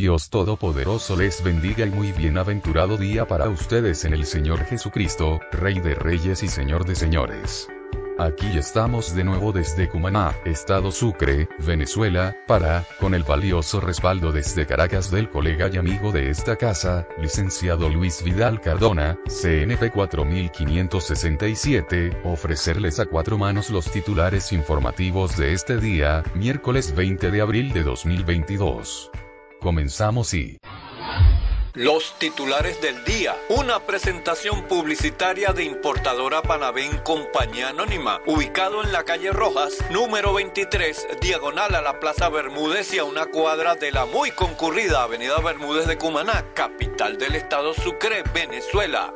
Dios Todopoderoso les bendiga y muy bienaventurado día para ustedes en el Señor Jesucristo, Rey de Reyes y Señor de Señores. Aquí estamos de nuevo desde Cumaná, Estado Sucre, Venezuela, para, con el valioso respaldo desde Caracas del colega y amigo de esta casa, licenciado Luis Vidal Cardona, CNP 4567, ofrecerles a cuatro manos los titulares informativos de este día, miércoles 20 de abril de 2022. Comenzamos y... Los titulares del día. Una presentación publicitaria de importadora Panavén Compañía Anónima, ubicado en la calle Rojas, número 23, diagonal a la Plaza Bermúdez y a una cuadra de la muy concurrida Avenida Bermúdez de Cumaná, capital del estado Sucre, Venezuela.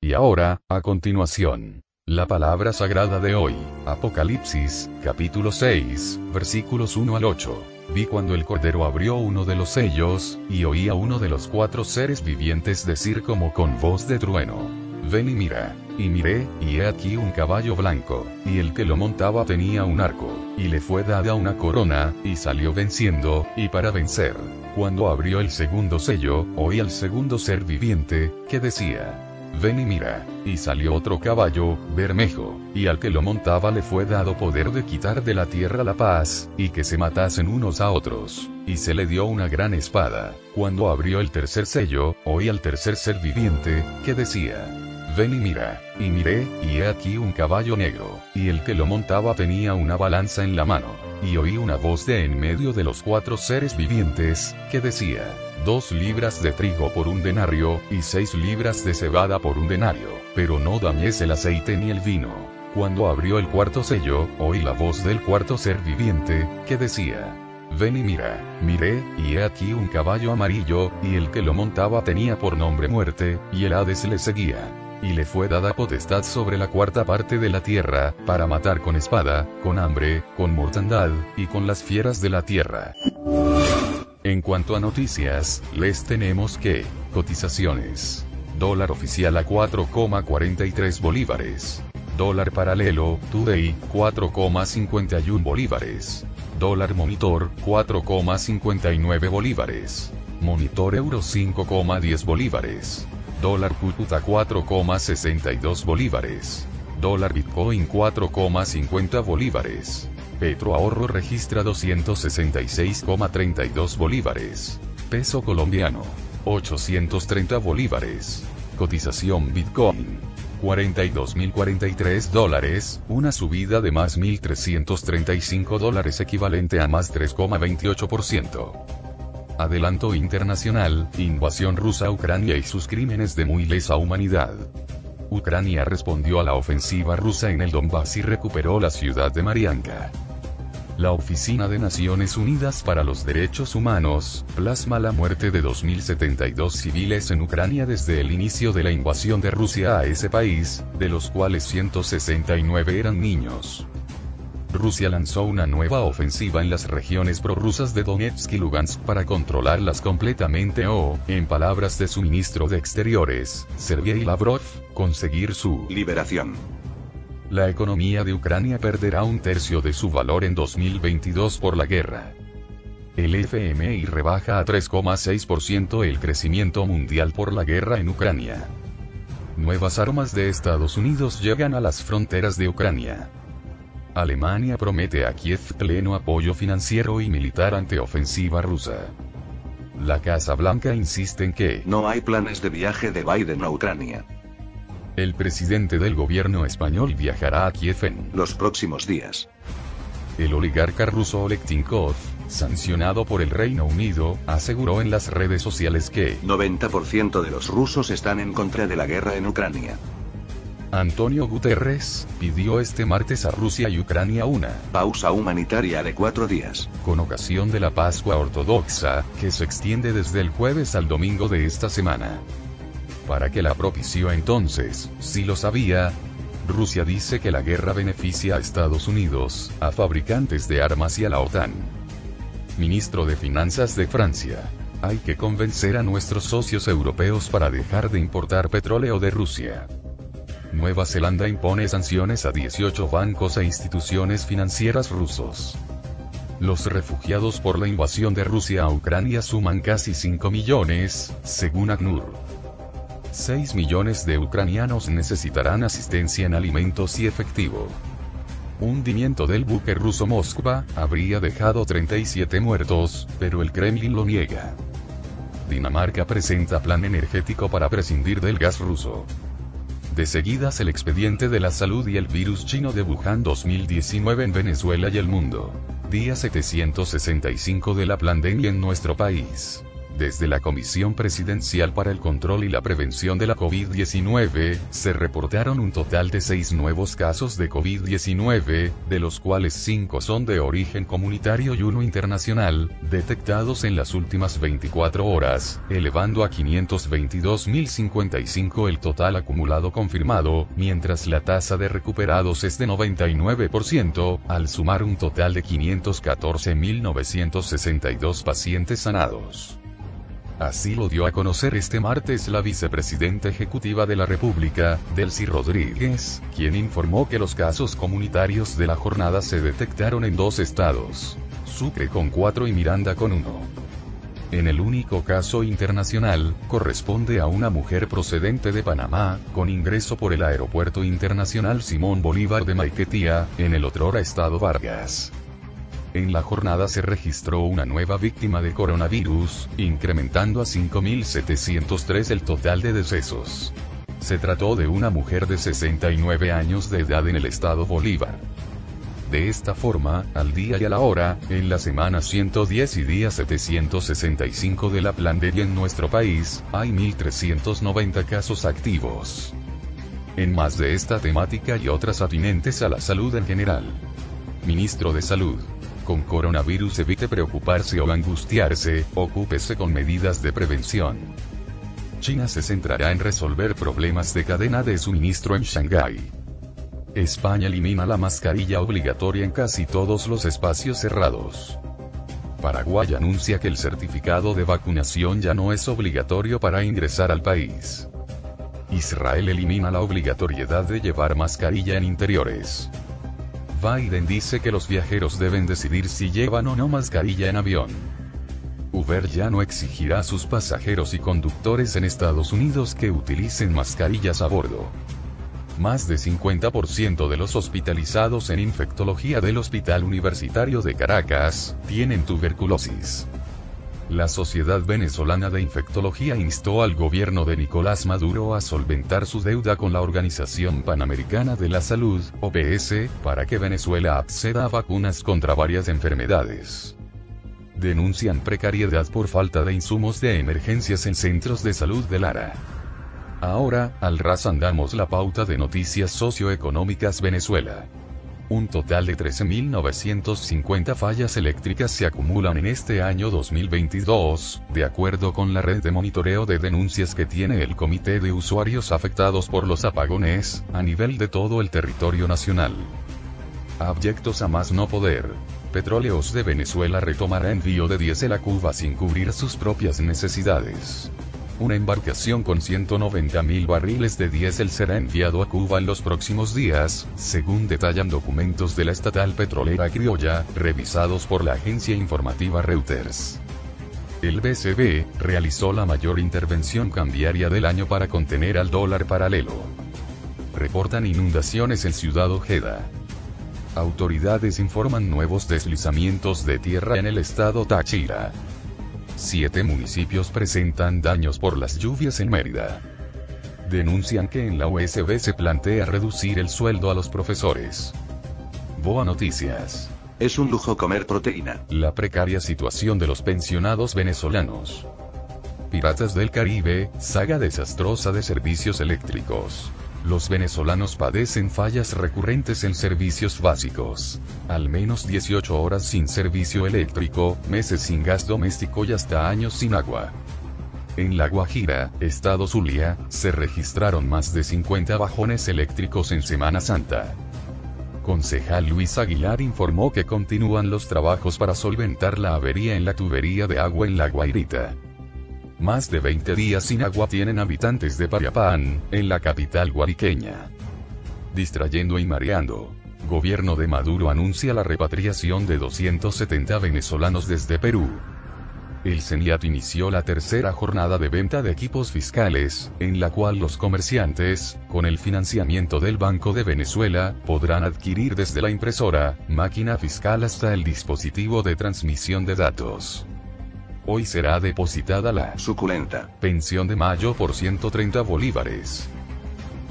Y ahora, a continuación, la palabra sagrada de hoy, Apocalipsis, capítulo 6, versículos 1 al 8. Vi cuando el Cordero abrió uno de los sellos, y oí a uno de los cuatro seres vivientes decir como con voz de trueno. Ven y mira. Y miré, y he aquí un caballo blanco, y el que lo montaba tenía un arco, y le fue dada una corona, y salió venciendo, y para vencer. Cuando abrió el segundo sello, oí al segundo ser viviente, que decía, Ven y mira. Y salió otro caballo, bermejo, y al que lo montaba le fue dado poder de quitar de la tierra la paz, y que se matasen unos a otros. Y se le dio una gran espada. Cuando abrió el tercer sello, oí al tercer ser viviente, que decía, Ven y mira. Y miré, y he aquí un caballo negro, y el que lo montaba tenía una balanza en la mano. Y oí una voz de en medio de los cuatro seres vivientes, que decía, dos libras de trigo por un denario, y seis libras de cebada por un denario, pero no dañes el aceite ni el vino. Cuando abrió el cuarto sello, oí la voz del cuarto ser viviente, que decía, Ven y mira, miré, y he aquí un caballo amarillo, y el que lo montaba tenía por nombre muerte, y el Hades le seguía. Y le fue dada potestad sobre la cuarta parte de la tierra, para matar con espada, con hambre, con mortandad, y con las fieras de la tierra. En cuanto a noticias, les tenemos que, cotizaciones. Dólar oficial a 4,43 bolívares. Dólar paralelo, Today, 4,51 bolívares. Dólar monitor, 4,59 bolívares. Monitor euro 5,10 bolívares. Dólar Cúcuta 4,62 bolívares. Dólar Bitcoin 4,50 bolívares. Petro Ahorro registra 266,32 bolívares. Peso colombiano. 830 bolívares. Cotización Bitcoin. 42.043 dólares, una subida de más 1.335 dólares equivalente a más 3,28%. Adelanto internacional, invasión rusa a Ucrania y sus crímenes de muy lesa humanidad. Ucrania respondió a la ofensiva rusa en el Donbass y recuperó la ciudad de Marianka. La Oficina de Naciones Unidas para los Derechos Humanos, plasma la muerte de 2.072 civiles en Ucrania desde el inicio de la invasión de Rusia a ese país, de los cuales 169 eran niños. Rusia lanzó una nueva ofensiva en las regiones prorrusas de Donetsk y Lugansk para controlarlas completamente o, en palabras de su ministro de Exteriores, Sergei Lavrov, conseguir su liberación. La economía de Ucrania perderá un tercio de su valor en 2022 por la guerra. El FMI rebaja a 3,6% el crecimiento mundial por la guerra en Ucrania. Nuevas armas de Estados Unidos llegan a las fronteras de Ucrania. Alemania promete a Kiev pleno apoyo financiero y militar ante ofensiva rusa. La Casa Blanca insiste en que no hay planes de viaje de Biden a Ucrania. El presidente del gobierno español viajará a Kiev en los próximos días. El oligarca ruso Oleg Tinkov, sancionado por el Reino Unido, aseguró en las redes sociales que 90% de los rusos están en contra de la guerra en Ucrania. Antonio Guterres, pidió este martes a Rusia y Ucrania una pausa humanitaria de cuatro días, con ocasión de la Pascua Ortodoxa, que se extiende desde el jueves al domingo de esta semana. Para que la propició entonces, si lo sabía, Rusia dice que la guerra beneficia a Estados Unidos, a fabricantes de armas y a la OTAN. Ministro de Finanzas de Francia. Hay que convencer a nuestros socios europeos para dejar de importar petróleo de Rusia. Nueva Zelanda impone sanciones a 18 bancos e instituciones financieras rusos. Los refugiados por la invasión de Rusia a Ucrania suman casi 5 millones, según ACNUR. 6 millones de ucranianos necesitarán asistencia en alimentos y efectivo. Hundimiento del buque ruso Moskva habría dejado 37 muertos, pero el Kremlin lo niega. Dinamarca presenta plan energético para prescindir del gas ruso. De seguidas el expediente de la salud y el virus chino de Wuhan 2019 en Venezuela y el mundo. Día 765 de la pandemia en nuestro país. Desde la Comisión Presidencial para el Control y la Prevención de la COVID-19, se reportaron un total de seis nuevos casos de COVID-19, de los cuales cinco son de origen comunitario y uno internacional, detectados en las últimas 24 horas, elevando a 522.055 el total acumulado confirmado, mientras la tasa de recuperados es de 99%, al sumar un total de 514.962 pacientes sanados. Así lo dio a conocer este martes la vicepresidenta ejecutiva de la República, Delcy Rodríguez, quien informó que los casos comunitarios de la jornada se detectaron en dos estados, Sucre con cuatro y Miranda con uno. En el único caso internacional, corresponde a una mujer procedente de Panamá, con ingreso por el Aeropuerto Internacional Simón Bolívar de Maiquetía, en el otrora estado Vargas. En la jornada se registró una nueva víctima de coronavirus, incrementando a 5.703 el total de decesos. Se trató de una mujer de 69 años de edad en el estado Bolívar. De esta forma, al día y a la hora, en la semana 110 y día 765 de la pandemia en nuestro país, hay 1.390 casos activos. En más de esta temática y otras atinentes a la salud en general. Ministro de Salud. Con coronavirus evite preocuparse o angustiarse, ocúpese con medidas de prevención. China se centrará en resolver problemas de cadena de suministro en Shanghái. España elimina la mascarilla obligatoria en casi todos los espacios cerrados. Paraguay anuncia que el certificado de vacunación ya no es obligatorio para ingresar al país. Israel elimina la obligatoriedad de llevar mascarilla en interiores. Biden dice que los viajeros deben decidir si llevan o no mascarilla en avión. Uber ya no exigirá a sus pasajeros y conductores en Estados Unidos que utilicen mascarillas a bordo. Más de 50% de los hospitalizados en infectología del Hospital Universitario de Caracas tienen tuberculosis. La Sociedad Venezolana de Infectología instó al gobierno de Nicolás Maduro a solventar su deuda con la Organización Panamericana de la Salud, OPS, para que Venezuela acceda a vacunas contra varias enfermedades. Denuncian precariedad por falta de insumos de emergencias en centros de salud de Lara. Ahora, al ras andamos la pauta de noticias socioeconómicas Venezuela. Un total de 13.950 fallas eléctricas se acumulan en este año 2022, de acuerdo con la red de monitoreo de denuncias que tiene el Comité de Usuarios Afectados por los Apagones, a nivel de todo el territorio nacional. Abyectos a más no poder. Petróleos de Venezuela retomará envío de diésel a Cuba sin cubrir sus propias necesidades. Una embarcación con 190.000 barriles de diésel será enviado a Cuba en los próximos días, según detallan documentos de la estatal petrolera criolla, revisados por la agencia informativa Reuters. El BCB realizó la mayor intervención cambiaria del año para contener al dólar paralelo. Reportan inundaciones en Ciudad Ojeda. Autoridades informan nuevos deslizamientos de tierra en el estado Táchira. Siete municipios presentan daños por las lluvias en Mérida. Denuncian que en la USB se plantea reducir el sueldo a los profesores. Boa Noticias. Es un lujo comer proteína. La precaria situación de los pensionados venezolanos. Piratas del Caribe, saga desastrosa de servicios eléctricos. Los venezolanos padecen fallas recurrentes en servicios básicos. Al menos 18 horas sin servicio eléctrico, meses sin gas doméstico y hasta años sin agua. En La Guajira, estado Zulia, se registraron más de 50 bajones eléctricos en Semana Santa. Concejal Luis Aguilar informó que continúan los trabajos para solventar la avería en la tubería de agua en La Guairita. Más de 20 días sin agua tienen habitantes de Pariapán, en la capital guariqueña. Distrayendo y mareando. Gobierno de Maduro anuncia la repatriación de 270 venezolanos desde Perú. El CENIAT inició la tercera jornada de venta de equipos fiscales, en la cual los comerciantes, con el financiamiento del Banco de Venezuela, podrán adquirir desde la impresora, máquina fiscal hasta el dispositivo de transmisión de datos. Hoy será depositada la suculenta pensión de mayo por 130 bolívares.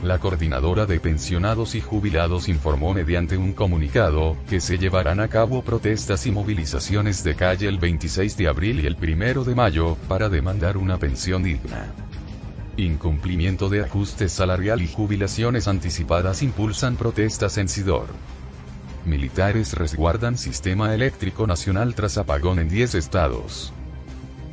La coordinadora de pensionados y jubilados informó mediante un comunicado, que se llevarán a cabo protestas y movilizaciones de calle el 26 de abril y el 1 de mayo, para demandar una pensión digna. Incumplimiento de ajuste salarial y jubilaciones anticipadas impulsan protestas en Sidor. Militares resguardan sistema eléctrico nacional tras apagón en 10 estados.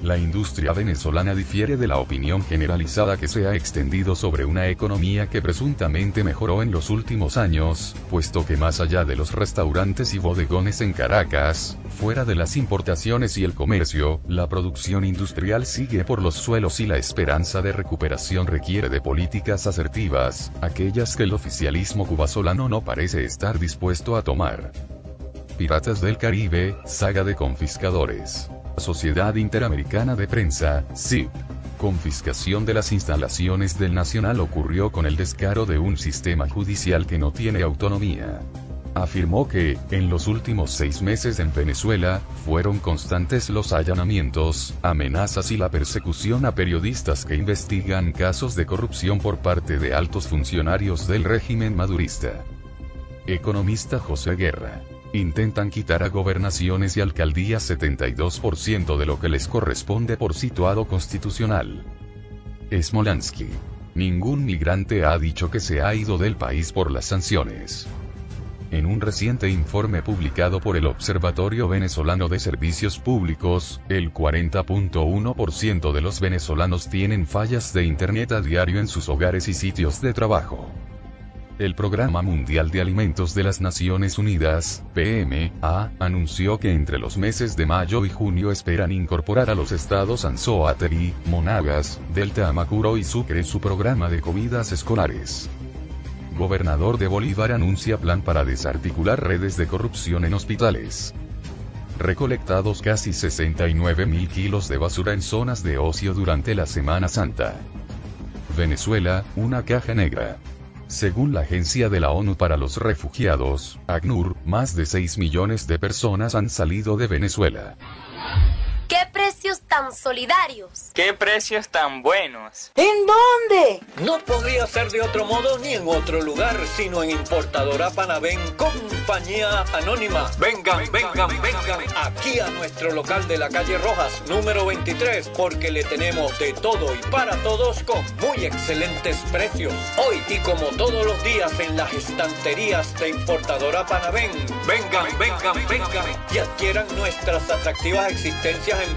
La industria venezolana difiere de la opinión generalizada que se ha extendido sobre una economía que presuntamente mejoró en los últimos años, puesto que más allá de los restaurantes y bodegones en Caracas, fuera de las importaciones y el comercio, la producción industrial sigue por los suelos y la esperanza de recuperación requiere de políticas asertivas, aquellas que el oficialismo cubasolano no parece estar dispuesto a tomar. Piratas del Caribe, saga de confiscadores. Sociedad Interamericana de Prensa, SIP. Confiscación de las instalaciones del Nacional ocurrió con el descaro de un sistema judicial que no tiene autonomía. Afirmó que, en los últimos seis meses en Venezuela, fueron constantes los allanamientos, amenazas y la persecución a periodistas que investigan casos de corrupción por parte de altos funcionarios del régimen madurista. Economista José Guerra. Intentan quitar a gobernaciones y alcaldías 72% de lo que les corresponde por situado constitucional. Smolansky. Ningún migrante ha dicho que se ha ido del país por las sanciones. En un reciente informe publicado por el Observatorio Venezolano de Servicios Públicos, el 40.1% de los venezolanos tienen fallas de Internet a diario en sus hogares y sitios de trabajo. El Programa Mundial de Alimentos de las Naciones Unidas, PMA, anunció que entre los meses de mayo y junio esperan incorporar a los estados Anzoátegui, Monagas, Delta Amacuro y Sucre su programa de comidas escolares. Gobernador de Bolívar anuncia plan para desarticular redes de corrupción en hospitales. Recolectados casi 69 mil kilos de basura en zonas de ocio durante la Semana Santa. Venezuela, una caja negra. Según la Agencia de la ONU para los Refugiados, ACNUR, más de 6 millones de personas han salido de Venezuela. ¿Qué precios tan solidarios? ¿Qué precios tan buenos? ¿En dónde? No podría ser de otro modo ni en otro lugar, sino en Importadora Panavén Compañía Anónima. Vengan, vengan, vengan aquí a nuestro local de la calle Rojas, número 23, porque le tenemos de todo y para todos con muy excelentes precios. Hoy y como todos los días en las estanterías de Importadora Panavén. Vengan, vengan, vengan y adquieran nuestras atractivas existencias en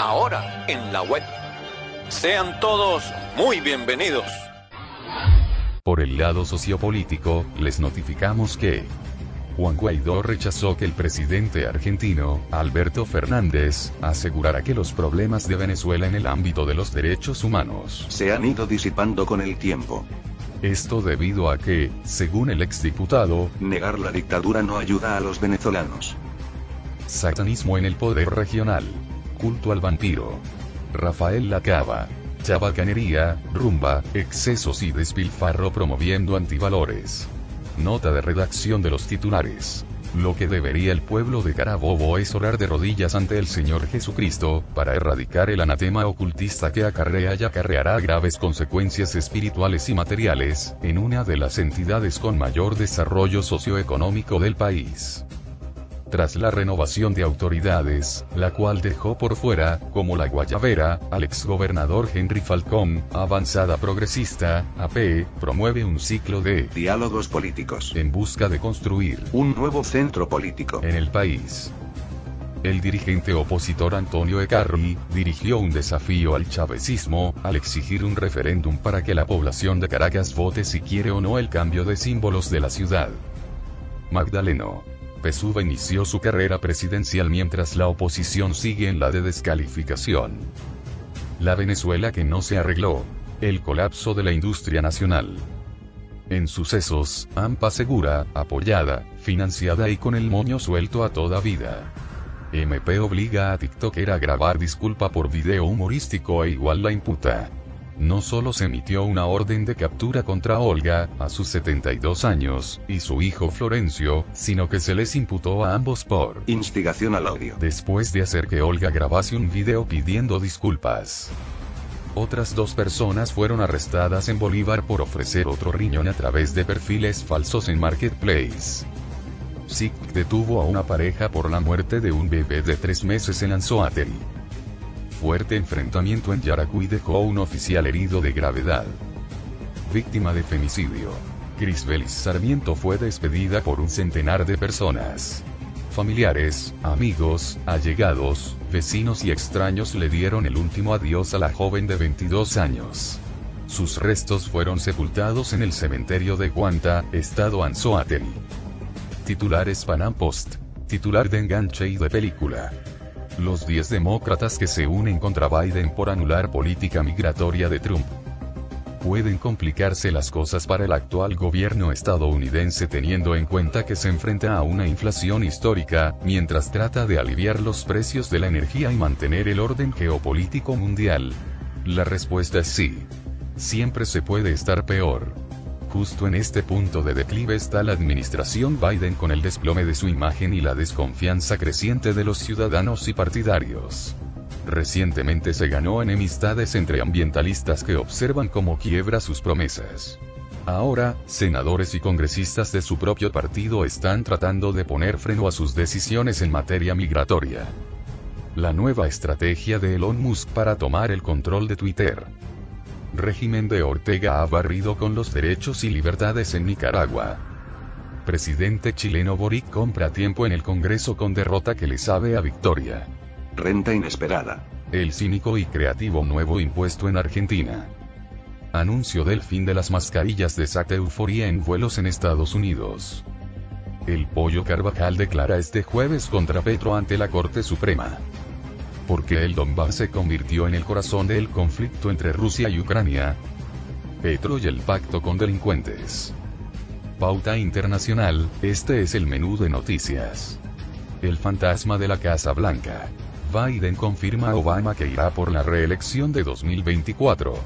Ahora en la web. Sean todos muy bienvenidos. Por el lado sociopolítico, les notificamos que Juan Guaidó rechazó que el presidente argentino, Alberto Fernández, asegurara que los problemas de Venezuela en el ámbito de los derechos humanos Se han ido disipando con el tiempo. Esto debido a que, según el exdiputado, Negar la dictadura no ayuda a los venezolanos. satanismo en el poder regional, culto al vampiro, Rafael Lacaba, chabacanería, rumba, excesos y despilfarro promoviendo antivalores. Nota de redacción de los titulares. Lo que debería el pueblo de Carabobo es orar de rodillas ante el Señor Jesucristo, para erradicar el anatema ocultista que acarrea y acarreará graves consecuencias espirituales y materiales, en una de las entidades con mayor desarrollo socioeconómico del país. Tras la renovación de autoridades, la cual dejó por fuera, como la Guayabera, al exgobernador Henry Falcón, avanzada progresista, AP, promueve un ciclo de Diálogos políticos. en busca de construir Un nuevo centro político. en el país. El dirigente opositor Antonio Ecarri dirigió un desafío al chavecismo, al exigir un referéndum para que la población de Caracas vote si quiere o no el cambio de símbolos de la ciudad. Magdaleno. Pesuba inició su carrera presidencial mientras la oposición sigue en la de descalificación. La Venezuela que no se arregló. El colapso de la industria nacional. En sucesos, AMPA segura, apoyada, financiada y con el moño suelto a toda vida. MP obliga a TikToker a grabar disculpa por video humorístico e igual la imputa. No solo se emitió una orden de captura contra Olga, a sus 72 años, y su hijo Florencio, sino que se les imputó a ambos por Instigación al odio. después de hacer que Olga grabase un video pidiendo disculpas. Otras dos personas fueron arrestadas en Bolívar por ofrecer otro riñón a través de perfiles falsos en Marketplace. SIC detuvo a una pareja por la muerte de un bebé de tres meses en Anzoátegui. Fuerte enfrentamiento en Yaracuy dejó un oficial herido de gravedad. Víctima de femicidio. Crisbelis Sarmiento fue despedida por un centenar de personas. Familiares, amigos, allegados, vecinos y extraños le dieron el último adiós a la joven de 22 años. Sus restos fueron sepultados en el cementerio de Guanta, estado Anzoátegui. Titulares Panam Post. Titular de enganche y de película. Los 10 demócratas que se unen contra Biden por anular política migratoria de Trump. Pueden complicarse las cosas para el actual gobierno estadounidense teniendo en cuenta que se enfrenta a una inflación histórica, mientras trata de aliviar los precios de la energía y mantener el orden geopolítico mundial. La respuesta es sí. Siempre se puede estar peor. Justo en este punto de declive está la administración Biden con el desplome de su imagen y la desconfianza creciente de los ciudadanos y partidarios. Recientemente se ganó enemistades entre ambientalistas que observan cómo quiebra sus promesas. Ahora, senadores y congresistas de su propio partido están tratando de poner freno a sus decisiones en materia migratoria. La nueva estrategia de Elon Musk para tomar el control de Twitter. Régimen de Ortega ha barrido con los derechos y libertades en Nicaragua. Presidente chileno Boric compra tiempo en el Congreso con derrota que le sabe a victoria. Renta inesperada. El cínico y creativo nuevo impuesto en Argentina. Anuncio del fin de las mascarillas desata euforia en vuelos en Estados Unidos. El pollo Carvajal declara este jueves contra Petro ante la Corte Suprema. Porque el Donbass se convirtió en el corazón del conflicto entre Rusia y Ucrania. Petro y el pacto con delincuentes. Pauta Internacional, este es el menú de noticias. El fantasma de la Casa Blanca. Biden confirma a Obama que irá por la reelección de 2024.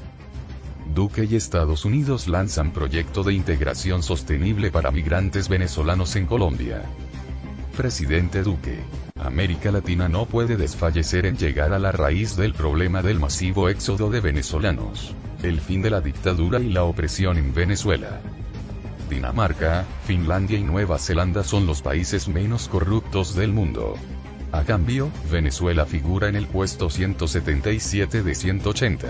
Duque y Estados Unidos lanzan proyecto de integración sostenible para migrantes venezolanos en Colombia. Presidente Duque. América Latina no puede desfallecer en llegar a la raíz del problema del masivo éxodo de venezolanos. El fin de la dictadura y la opresión en Venezuela. Dinamarca, Finlandia y Nueva Zelanda son los países menos corruptos del mundo. A cambio, Venezuela figura en el puesto 177 de 180.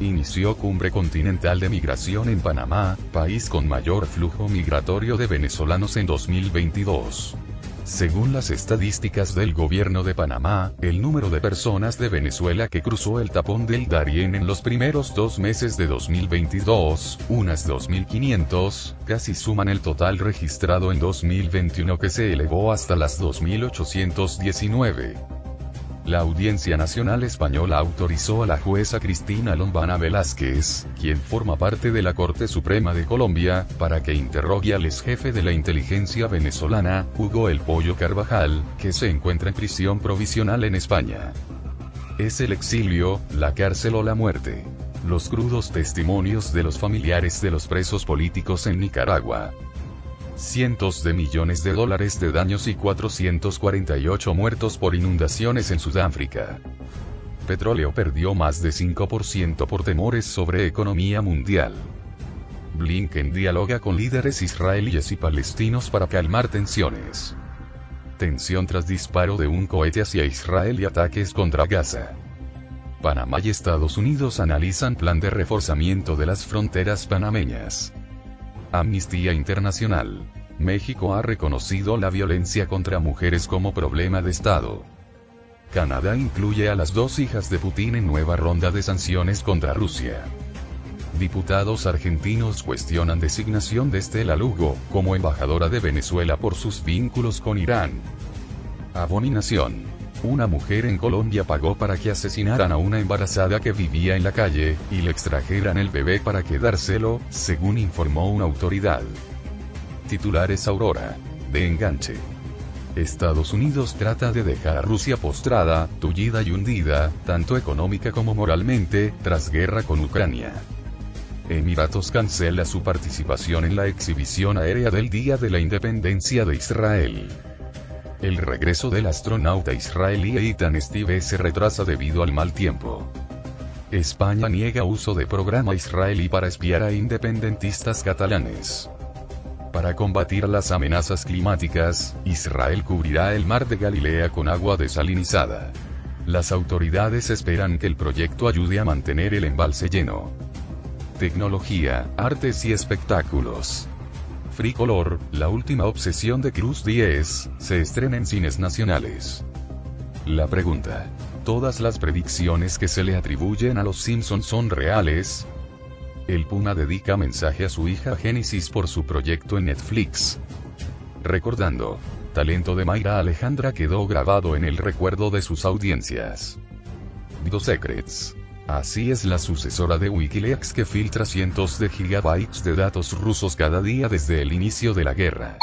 Inició cumbre continental de migración en Panamá, país con mayor flujo migratorio de venezolanos en 2022. Según las estadísticas del gobierno de Panamá, el número de personas de Venezuela que cruzó el tapón del Darién en los primeros dos meses de 2022, unas 2.500, casi suman el total registrado en 2021 que se elevó hasta las 2.819. La Audiencia Nacional Española autorizó a la jueza Cristina Lombana Velázquez, quien forma parte de la Corte Suprema de Colombia, para que interrogue al ex jefe de la inteligencia venezolana, Hugo El Pollo Carvajal, que se encuentra en prisión provisional en España. Es el exilio, la cárcel o la muerte. Los crudos testimonios de los familiares de los presos políticos en Nicaragua cientos de millones de dólares de daños y 448 muertos por inundaciones en Sudáfrica. Petróleo perdió más de 5% por temores sobre economía mundial. Blinken dialoga con líderes israelíes y palestinos para calmar tensiones. Tensión tras disparo de un cohete hacia Israel y ataques contra Gaza. Panamá y Estados Unidos analizan plan de reforzamiento de las fronteras panameñas. Amnistía Internacional. México ha reconocido la violencia contra mujeres como problema de Estado. Canadá incluye a las dos hijas de Putin en nueva ronda de sanciones contra Rusia. Diputados argentinos cuestionan designación de Estela Lugo como embajadora de Venezuela por sus vínculos con Irán. Abominación. Una mujer en Colombia pagó para que asesinaran a una embarazada que vivía en la calle, y le extrajeran el bebé para quedárselo, según informó una autoridad. Titulares Aurora. De enganche. Estados Unidos trata de dejar a Rusia postrada, tullida y hundida, tanto económica como moralmente, tras guerra con Ucrania. Emiratos cancela su participación en la exhibición aérea del Día de la Independencia de Israel. El regreso del astronauta israelí Eitan Steve se retrasa debido al mal tiempo. España niega uso de programa israelí para espiar a independentistas catalanes. Para combatir las amenazas climáticas, Israel cubrirá el mar de Galilea con agua desalinizada. Las autoridades esperan que el proyecto ayude a mantener el embalse lleno. Tecnología, artes y espectáculos. Fricolor, la última obsesión de Cruz 10, se estrena en cines nacionales. La pregunta. ¿Todas las predicciones que se le atribuyen a los Simpsons son reales? El Puma dedica mensaje a su hija Génesis por su proyecto en Netflix. Recordando. Talento de Mayra Alejandra quedó grabado en el recuerdo de sus audiencias. The Secrets. Así es la sucesora de Wikileaks que filtra cientos de gigabytes de datos rusos cada día desde el inicio de la guerra.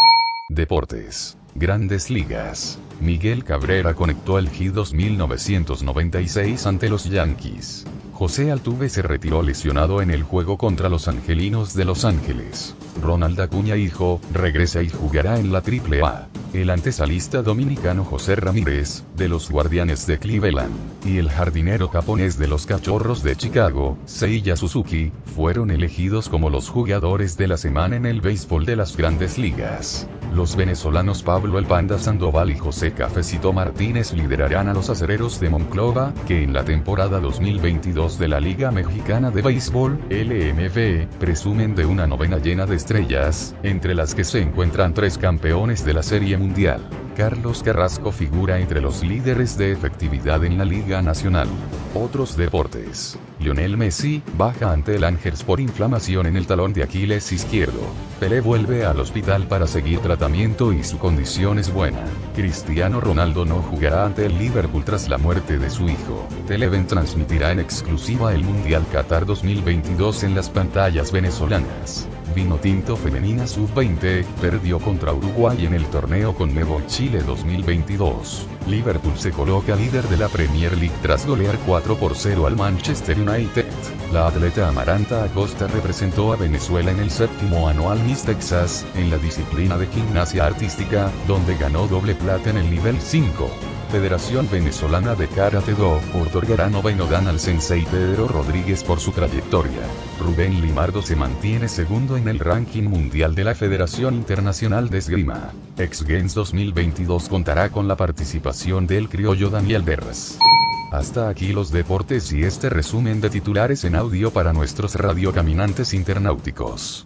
Deportes. Grandes ligas. Miguel Cabrera conectó el G2 1996 ante los Yankees. José Altuve se retiró lesionado en el juego contra los Angelinos de Los Ángeles. Ronald Acuña hijo, regresa y jugará en la AAA. El antesalista dominicano José Ramírez, de los Guardianes de Cleveland, y el jardinero japonés de los Cachorros de Chicago, Seiya Suzuki, fueron elegidos como los jugadores de la semana en el béisbol de las grandes ligas. Los venezolanos Pablo El Panda Sandoval y José Cafecito Martínez liderarán a los acereros de Monclova, que en la temporada 2022 de la Liga Mexicana de Béisbol, LMB, presumen de una novena llena de estrellas, entre las que se encuentran tres campeones de la Serie Mundial. Carlos Carrasco figura entre los líderes de efectividad en la Liga Nacional. Otros deportes. Lionel Messi, baja ante el Angers por inflamación en el talón de Aquiles izquierdo. Pelé vuelve al hospital para seguir tratamiento y su condición es buena. Cristiano Ronaldo no jugará ante el Liverpool tras la muerte de su hijo. Televen transmitirá en exclusiva el Mundial Qatar 2022 en las pantallas venezolanas. Vinotinto Femenina Sub-20, perdió contra Uruguay en el torneo con Conmebol Chile 2022. Liverpool se coloca líder de la Premier League tras golear 4 por 0 al Manchester United. La atleta Amaranta Acosta representó a Venezuela en el séptimo anual Miss Texas, en la disciplina de gimnasia artística, donde ganó doble plata en el nivel 5. Federación Venezolana de Karate Do, otorgará noveno dan al sensei Pedro Rodríguez por su trayectoria. Rubén Limardo se mantiene segundo en el ranking mundial de la Federación Internacional de Esgrima. X Games 2022 contará con la participación del criollo Daniel Berras. Hasta aquí los deportes y este resumen de titulares en audio para nuestros radiocaminantes internauticos.